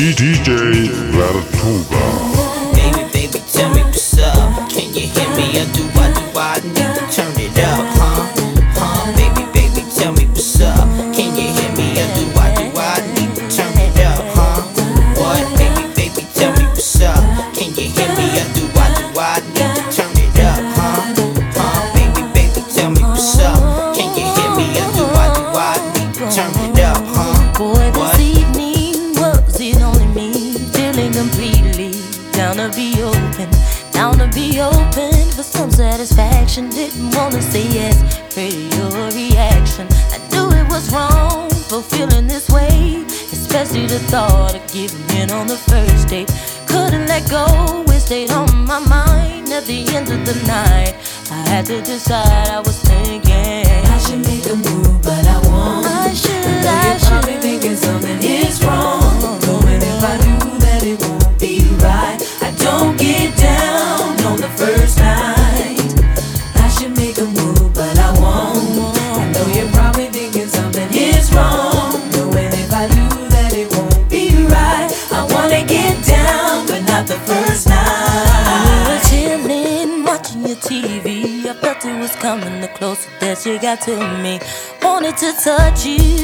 discover I love you. Felt so right, but it felt so wrong.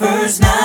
first night.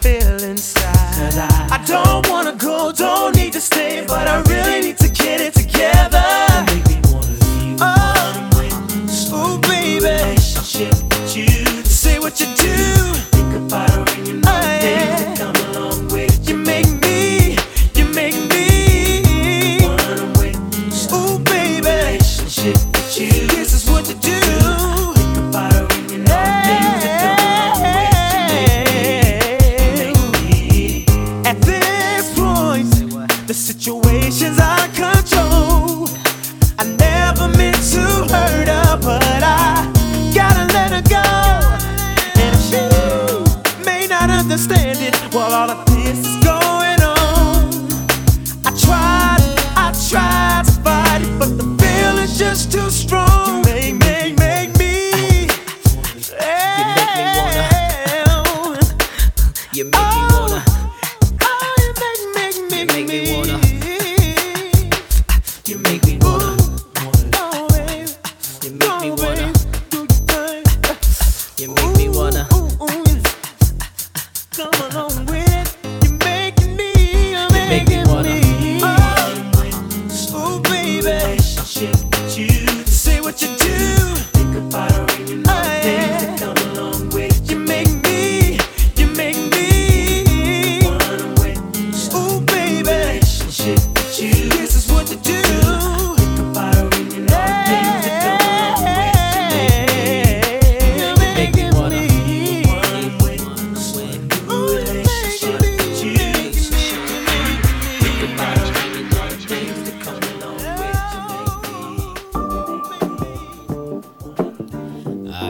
feel inside. I, I don't wanna go, don't need to stay, but I really need to.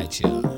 знаете,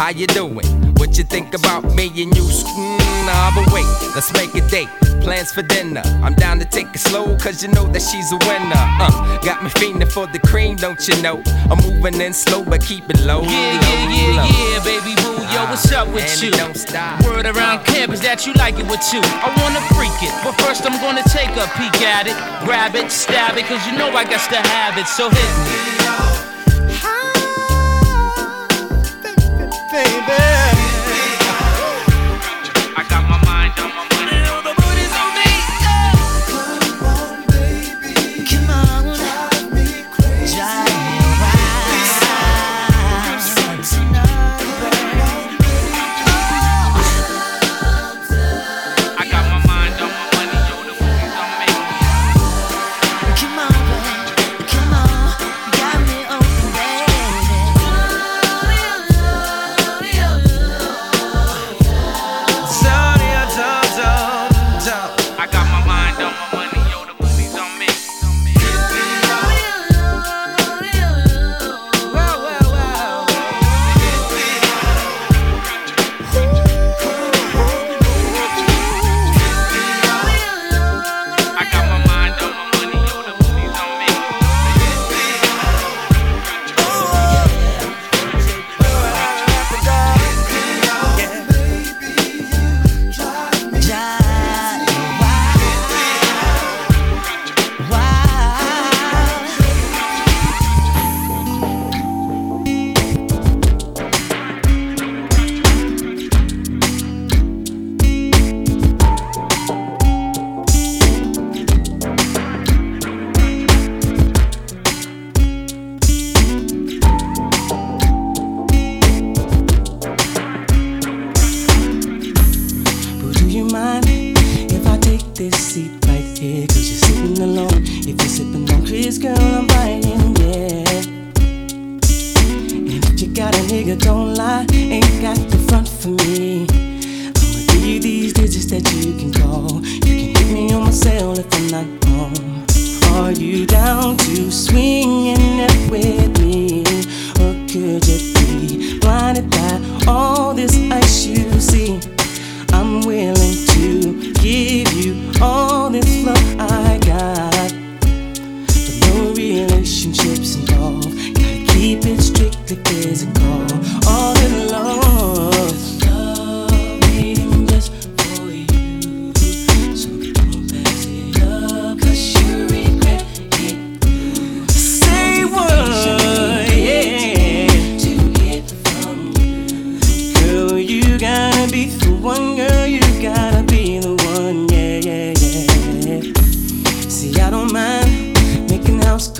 How you doing? What you think about me and you? Mm, nah, but wait, let's make a date. Plans for dinner. I'm down to take it slow, cause you know that she's a winner. Uh, got me fiending for the cream, don't you know? I'm moving in slow, but keep it low. Yeah, yeah, yeah, low. yeah, baby boo. Yo, what's up with and you? Don't stop. Word around camp is that you like it with you. I wanna freak it, but first I'm gonna take a peek at it. Grab it, stab it, cause you know I got to have it, so hit me. DJ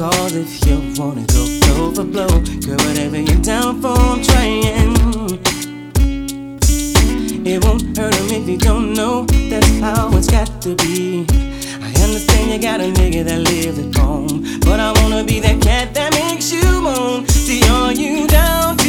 call if you wanna go blow for blow. Girl, whatever you're down for, I'm trying. It won't hurt him if you don't know that's how it's got to be. I understand you got a nigga that lives at home, but I wanna be that cat that makes you moan. See, are you down?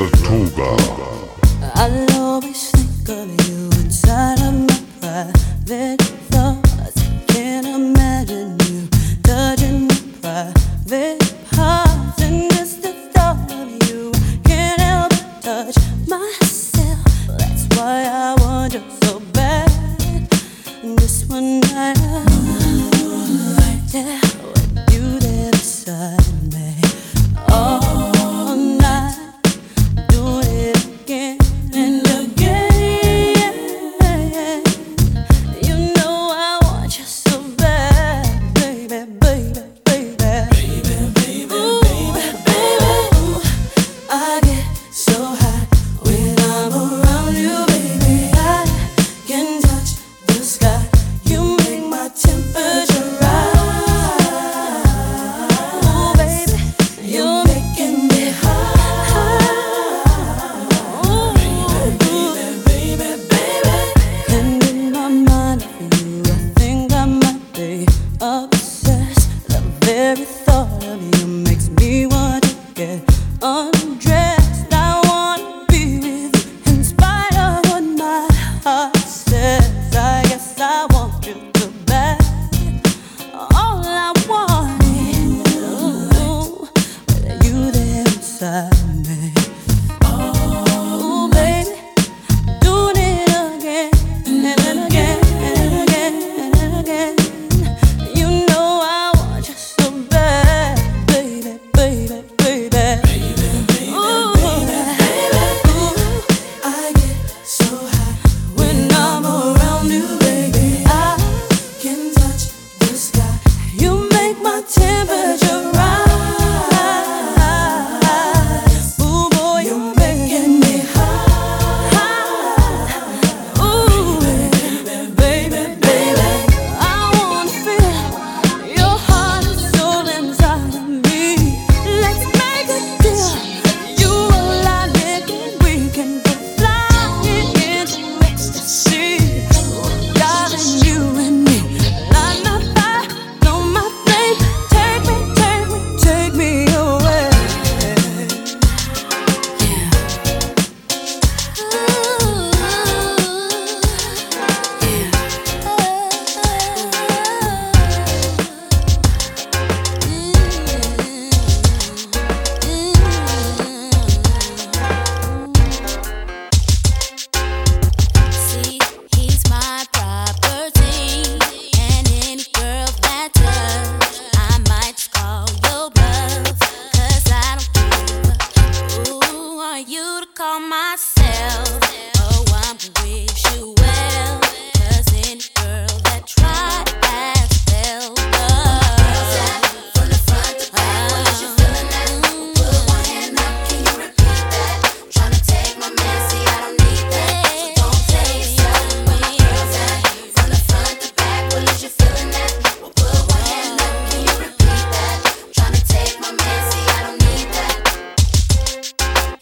Vertuga.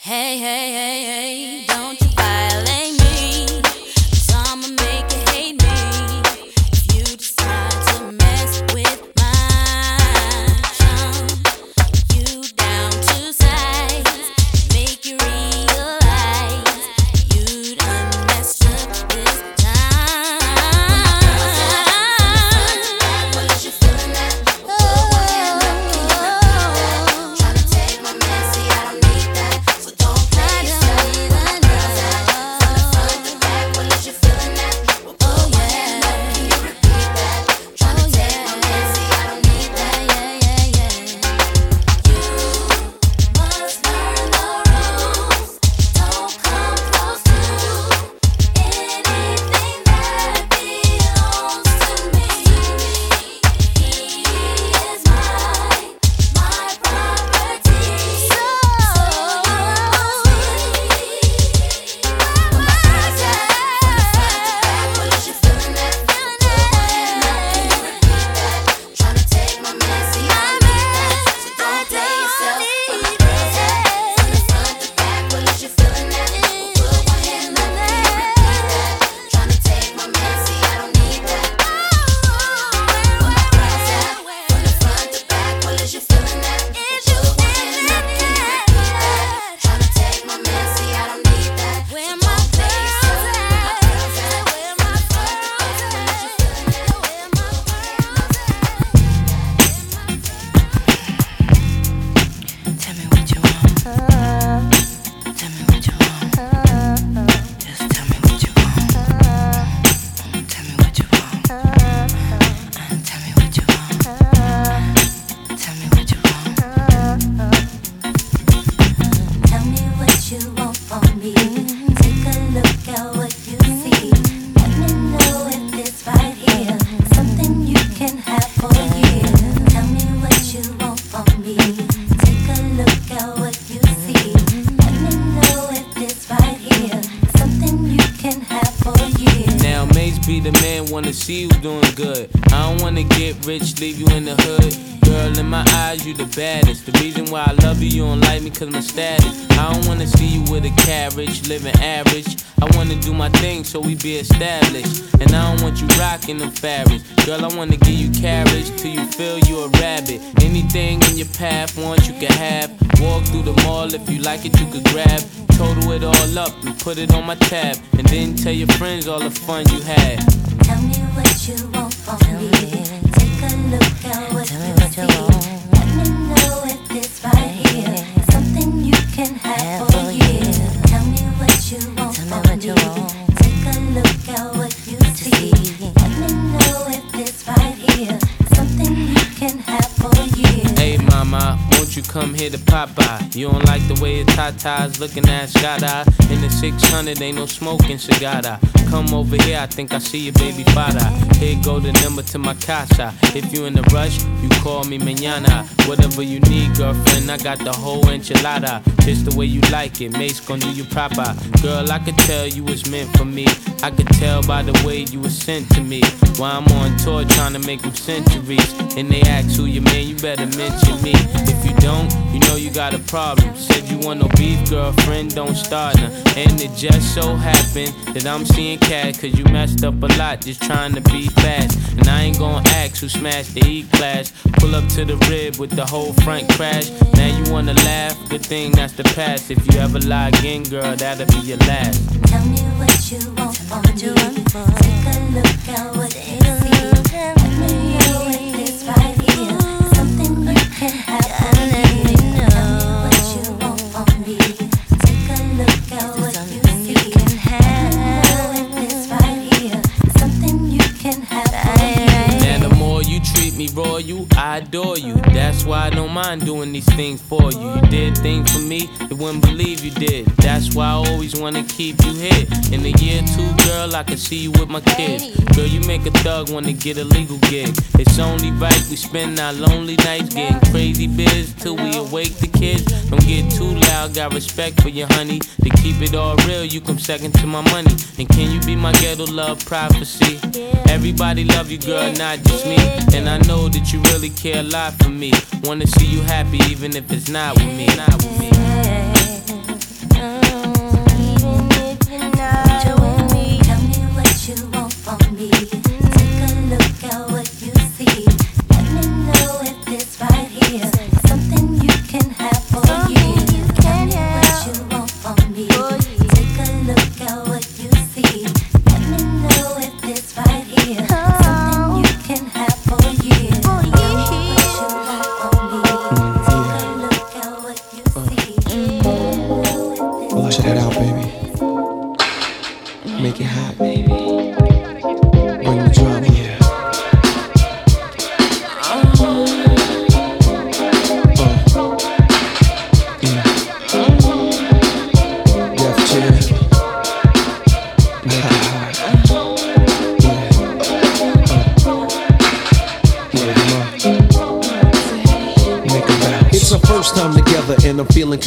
Hey, hey. Living average. I wanna do my thing so we be established. And I don't want you rocking them fabrics. Girl, I wanna give you carriage till you feel you a rabbit. Anything in your path, want you can have. Walk through the mall if you like it, you could grab. Total it all up and put it on my tab. And then tell your friends all the fun you had. Tell me what you want from me. Take a look at what you see. Let me know if this right here is something you can have Take a look at what you see. Let me know if it's right here you come here to pop by? You don't like the way your tatas looking at Scada. In the 600, ain't no smoking cigada. Come over here, I think I see your baby father. Here go the number to my casa. If you in a rush, you call me mañana. Whatever you need, girlfriend, I got the whole enchilada. Just the way you like it, Mase gon' do you proper. Girl, I could tell you was meant for me. I could tell by the way you was sent to me. While I'm on tour trying to make them centuries. And they ask who you man, you better mention me. If you don't, you know you got a problem. Said you want no beef, girlfriend, don't start now. And it just so happened that I'm seeing cat, cause you messed up a lot just trying to be fast. And I ain't gonna ask who smashed the E class. Pull up to the rib with the whole front crash. Now you wanna laugh, good thing that's the past. If you ever lie again, girl, that'll be your last. Tell me what you want from me. Take a look at what you see. Let me know something you royal, I adore you. That's why I don't mind doing these things for you. You did things for me, you wouldn't believe you did. That's why I always wanna keep you here. In a year or two, girl, I can see you with my kids. Girl, you make a thug wanna get a legal gig. It's only right we spend our lonely nights getting crazy biz till we awake kids. Don't get too loud, got respect for you, honey. To keep it all real, you come second to my money. And can you be my ghetto love prophecy? Everybody love you, girl, not just me. And I know that you really care a lot for me. Wanna see you happy, even if it's not with me. Not with me.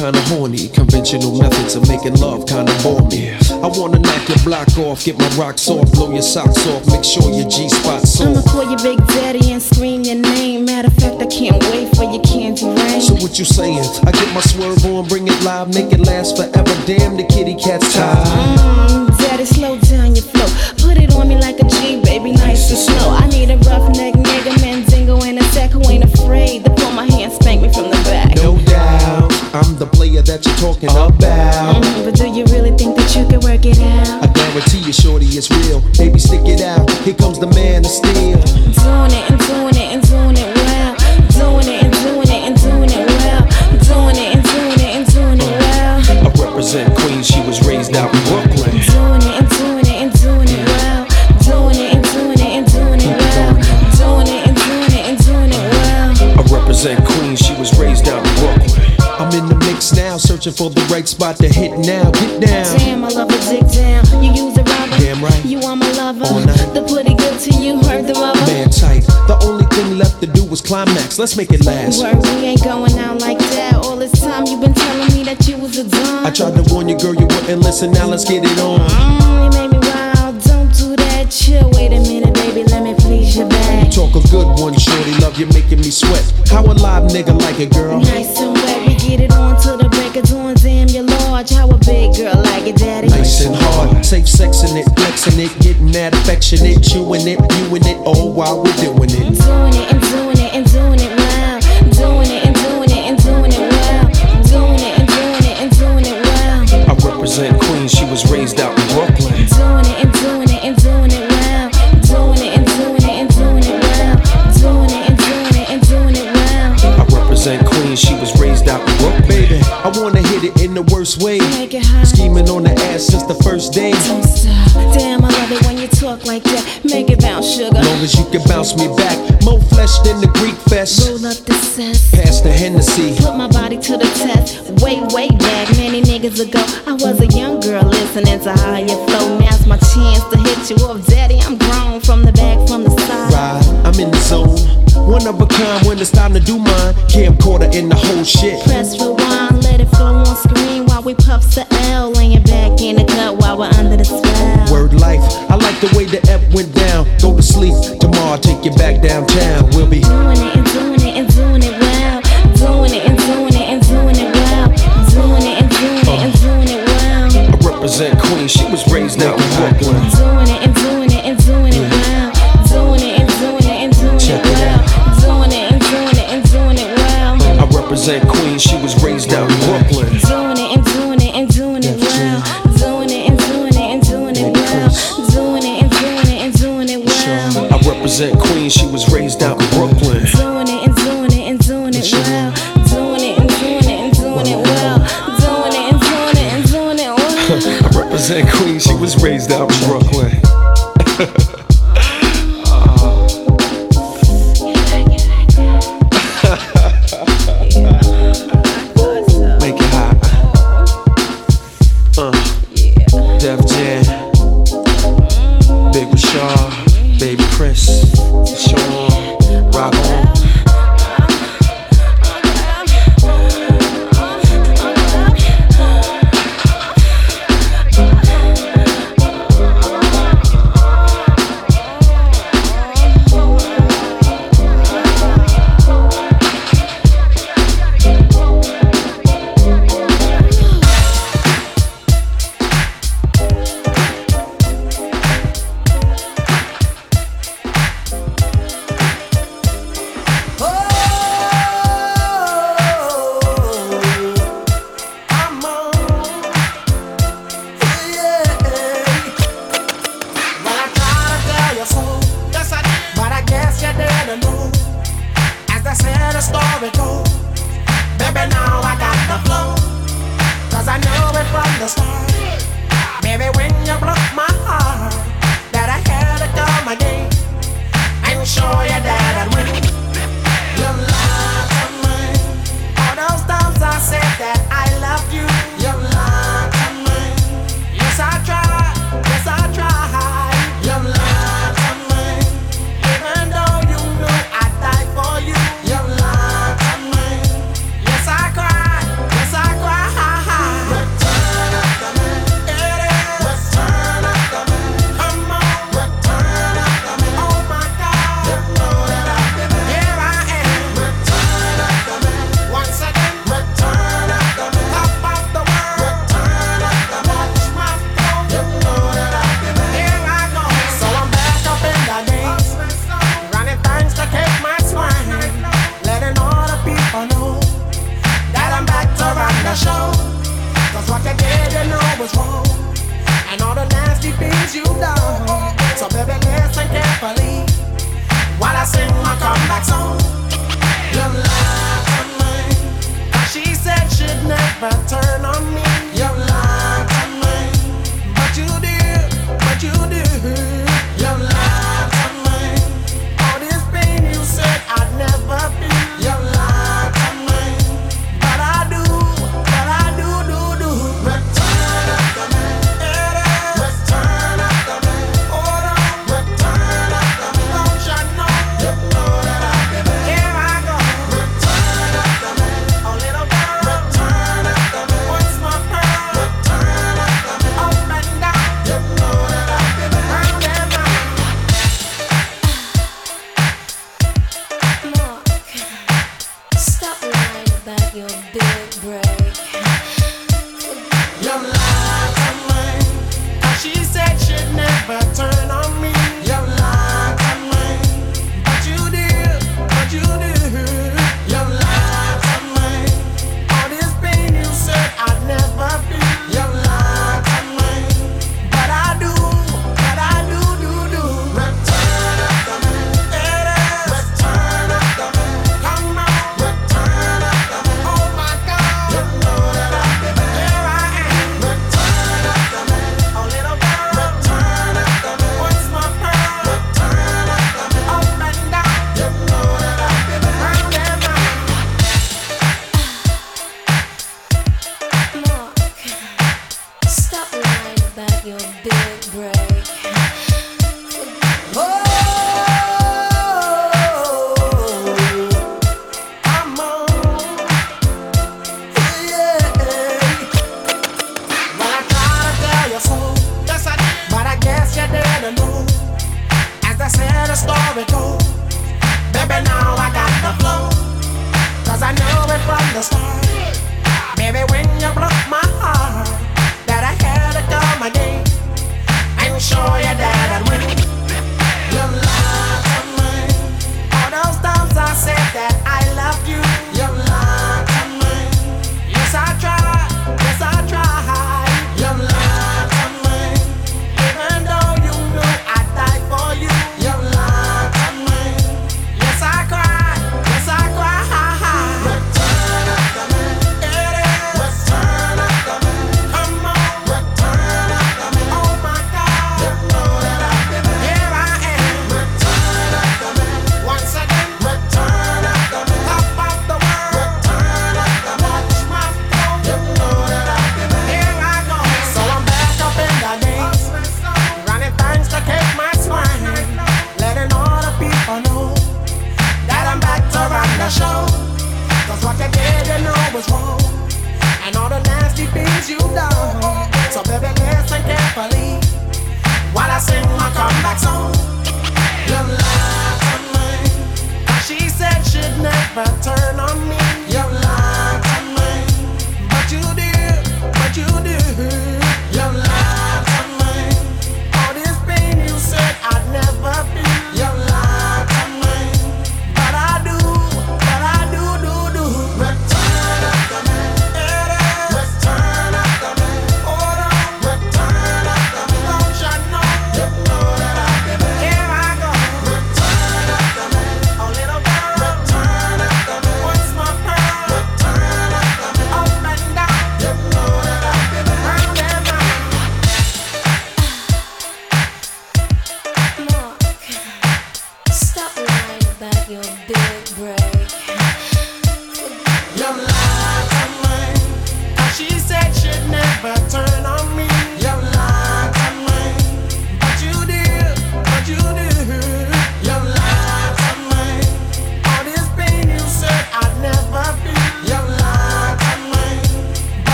Kinda horny. Conventional methods of making love kinda bore me. I wanna knock your block off, get my rocks off, blow your socks off, make sure your G spot's I'ma call your Big Daddy and scream your name. Matter of fact, I can't wait for your candy rain. So what you saying? I get my swerve on, bring it live, make it last forever. Damn, the kitty cat's tired. Mm, Daddy, slow down your flow. Put it on me like a G, baby, nice and slow. I need a roughneck nigga, man, Mandingo, and a sack who ain't afraid the player that you're talking about. Mm, but do you really think that you can work it out? I guarantee you, shorty, it's real. Baby, stick it out. Here comes the man of steel. Doing it and doing it searching for the right spot to hit now. Get down. Damn, I love a dick down. You use a rubber Damn right. You are my lover. All night. The pretty good to you, heard the mother. Man tight. The only thing left to do was climax. Let's make it last. Word, we ain't going out like that. All this time you've been telling me that you was a dime. I tried to warn you, girl, you wouldn't listen. Now let's get it on. Mm, you made me wild. Don't do that. Chill. Wait a minute, baby. Let me please your back. You Talk a good one, shorty. Love you making me sweat. How a live nigga like it, girl? Nice and wet. We get it on till the break of dawn. Damn, you're large. How a big girl like daddy. Nice and hard, safe sexing it, flexing it, getting that affectionate, chewing it, viewing it, all while we're doing it. Doing it and doing it and doing it I wanna hit it in the worst way. Make it hot. Scheming on the ass since the first day. Don't stop. Damn, I love it when you talk like that. Make it bounce, sugar. Long as you can bounce me back. More flesh than the Greek fest. Roll up the cess. Pass the Hennessy. Put my body to the test. Way, way back, many niggas ago. I was a young girl listening to you flow. Now's my chance to hit you up, daddy. I'm grown from the back, from the side. Ride, I'm in the zone. One of a kind when it's time to do mine. Camcorder in the whole shit. Press rewind, let it flow on screen while we puff the L. Laying back in the cut while we're under the spell. Word life, I like the way the F went down. Go to sleep, tomorrow I'll take you back downtown. We'll be Doing it and doing it and doing it well. Doing it and doing it and doing it well. Doing it and doing it and doing it well. I represent Queens, she was raised out in Brooklyn. Doing it and doing it and doing it well. Doing it and doing it and doing it it well. Doing it and doing it and doing it well. I represent Queens, she was raised raised out in Brooklyn.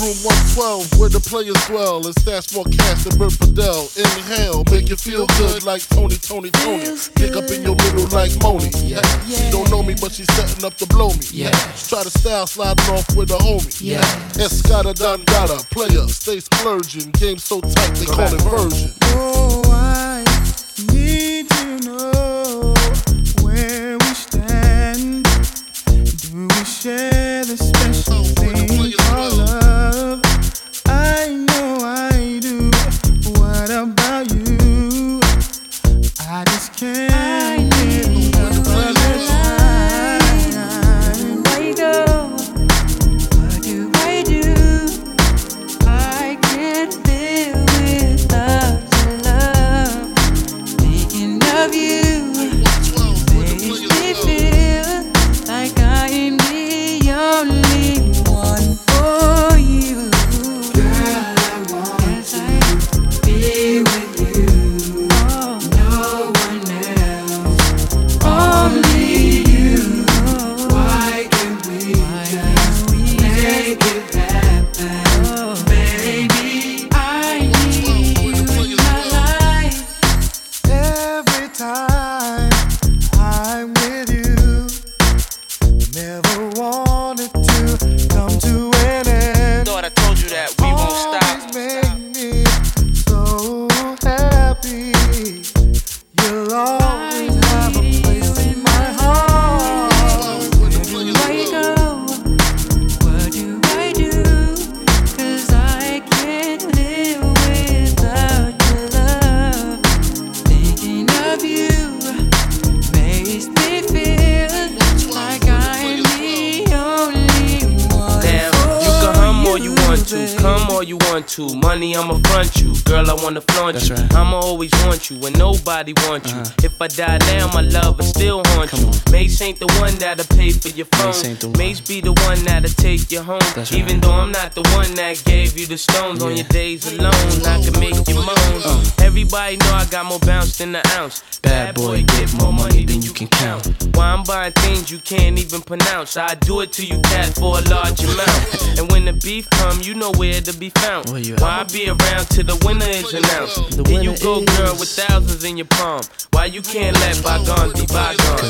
Room 112, where the players dwell, and stash more cash than Bert Fidel. Inhale, make you feel good like Tony, Tony, Tony. Pick up in your middle like Moni. Yeah. yeah. She don't know me, but she's setting up to blow me. Yeah. Try to style sliding off with a homie. Yeah. Escada Don Gata, player, stay splurging. Game so tight, they call it version. Oh, I need to know you when nobody wants you. Uh-huh. If I die now, my love will still haunt. Mase ain't the one that'll pay for your phone. Mase be the one that'll take you home. Even though I'm not the one that gave you the stones on your days alone, I can make you moan. Everybody know I got more bounce than the ounce. Bad boy, get more money than you can count. Why I'm buying things you can't even pronounce. I do it to you, cat, for a large amount. And when the beef come, you know where to be found. Why I be around till the winner is announced? Then you go, girl, with thousands in your palm. Why you can't let bygones be bygones?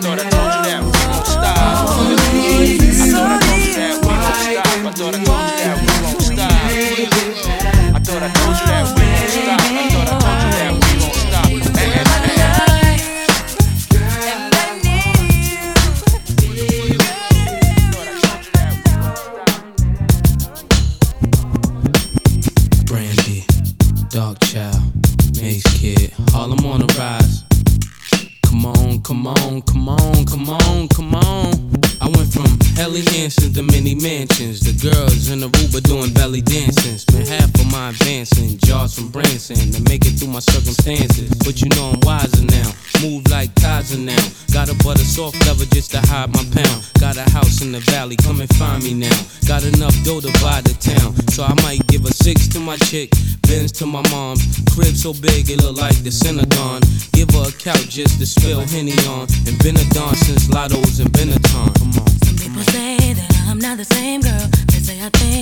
Thought I told you that chick. Benz to my mom. Crib so big it look like the Synagogue. Give her a couch just to spill Henny on. And been a don since Lotto's and Benetton. Come on. Some people say that I'm not the same girl. They say I think.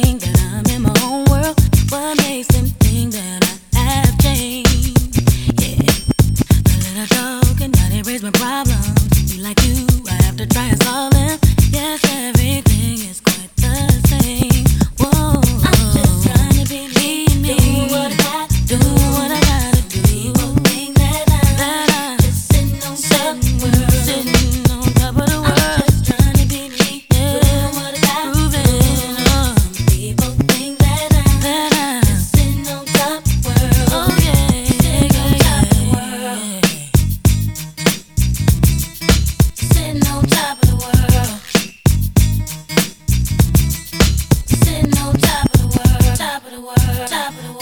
top of the world.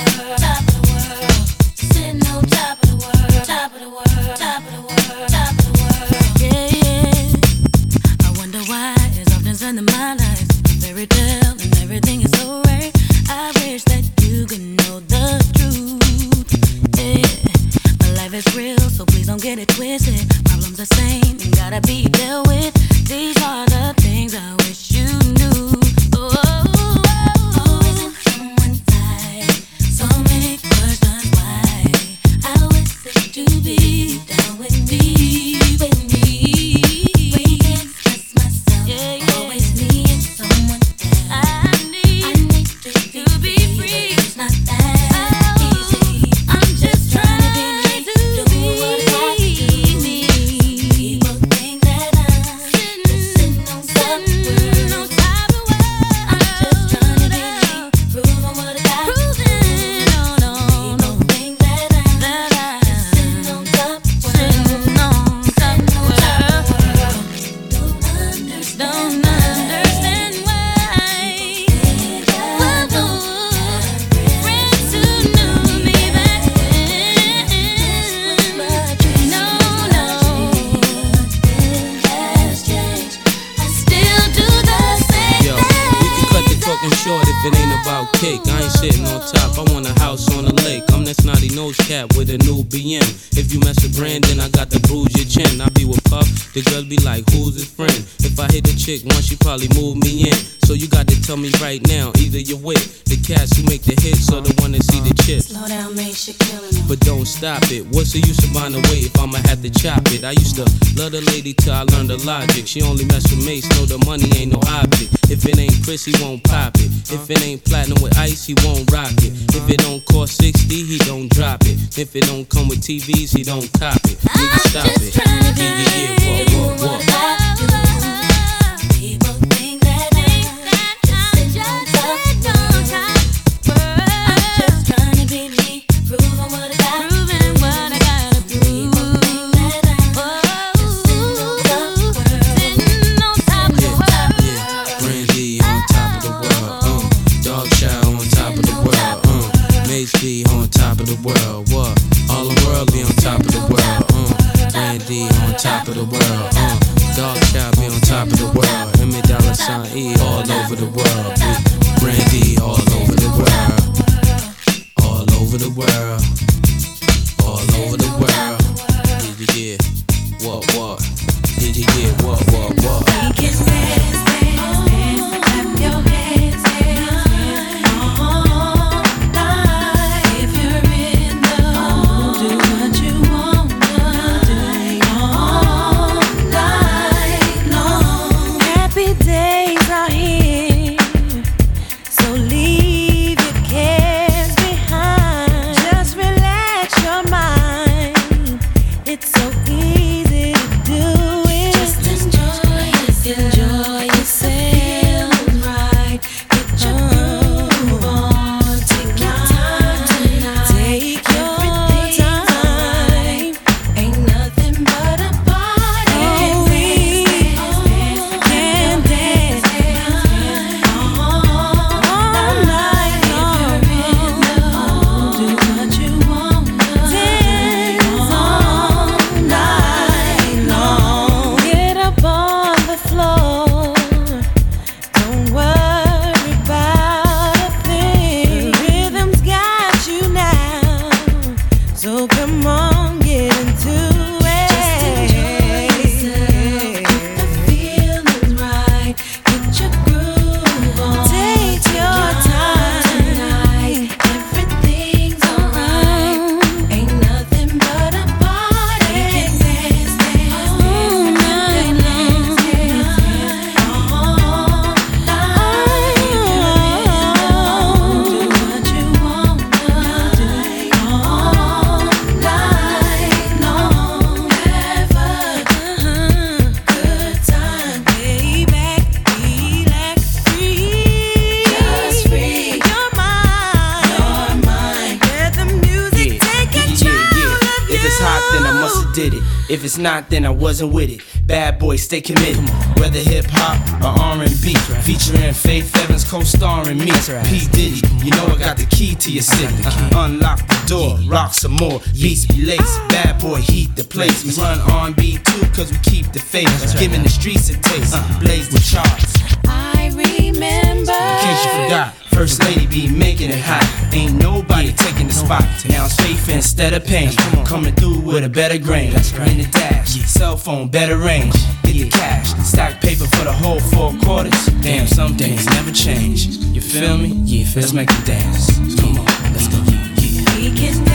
the logic. She only mess with mates, know the money ain't no object. If it ain't Cris, he won't pop it. If it ain't platinum with ice, he won't rock it. If it don't cost 60, he don't drop it. If it don't come with TVs, he don't cop it. Nigga, stop it. Yeah, yeah, yeah, walk, walk, walk. it's not, then I wasn't with it. Bad boy, stay committed. Whether hip hop or R&B, right. featuring Faith Evans co-starring me. Right. P Diddy, you know I got the key to your city. Uh, unlock the door, rock some more. Beats be lace, bad boy heat the place. We run R&B too, cause we keep the faith. Right. Giving the streets a taste, uh, blaze the charts. I remember. In case you forgot, First Lady be making it hot. Ain't nobody yeah. taking the spot. Now it's faith instead of pain. Coming through with a better grain. Right. In the dash, yeah. cell phone, better range. Get the cash, stack paper for the whole four quarters. Damn, some things never change. You feel me? Yeah, let's make it dance. Come on, let's go. We can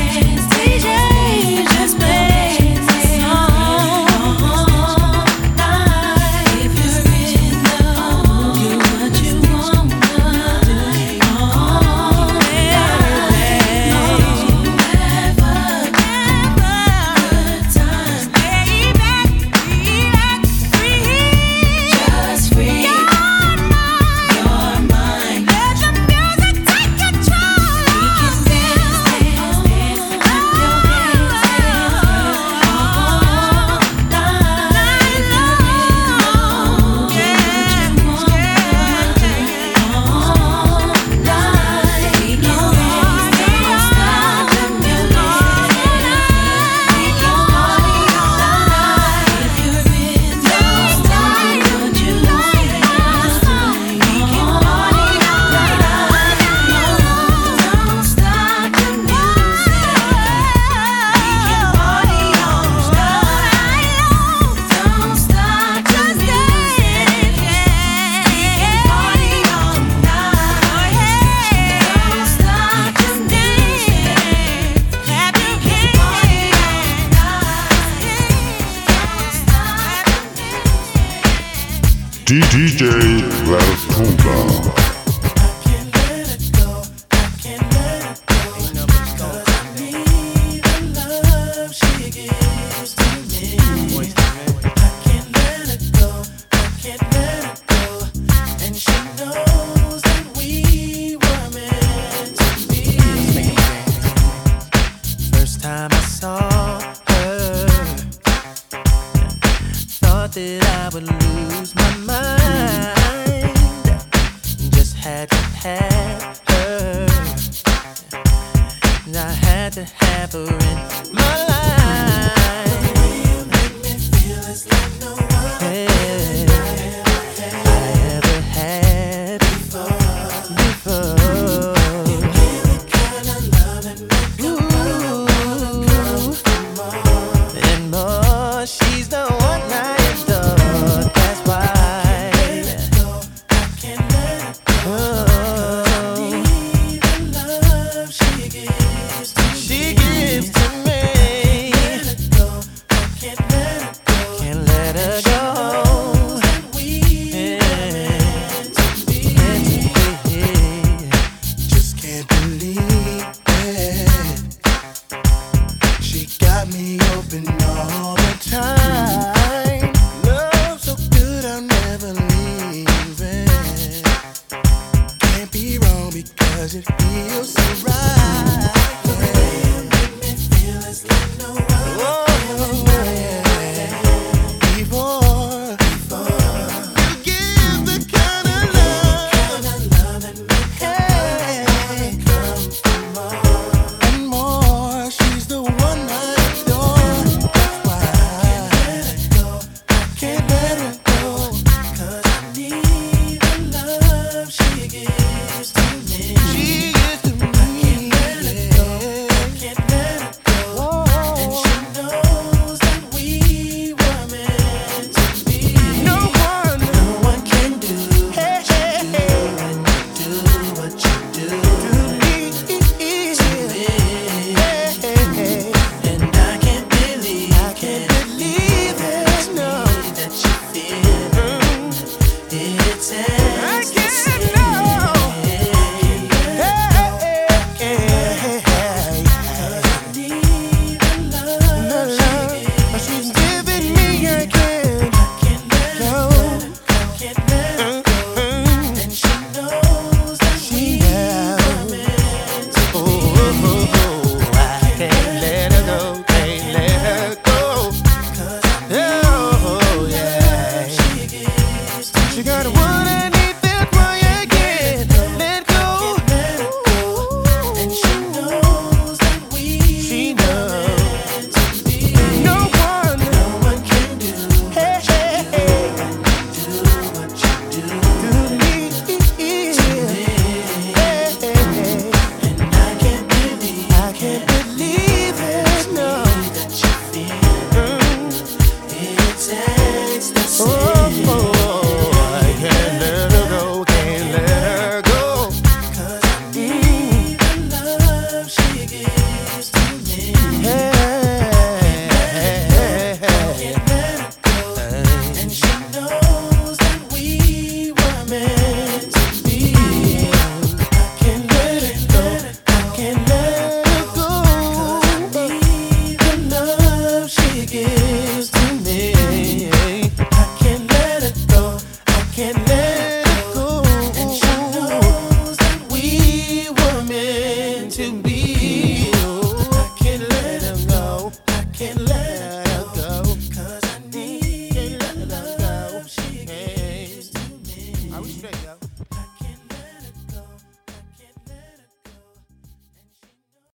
had to have her in my life. Hey,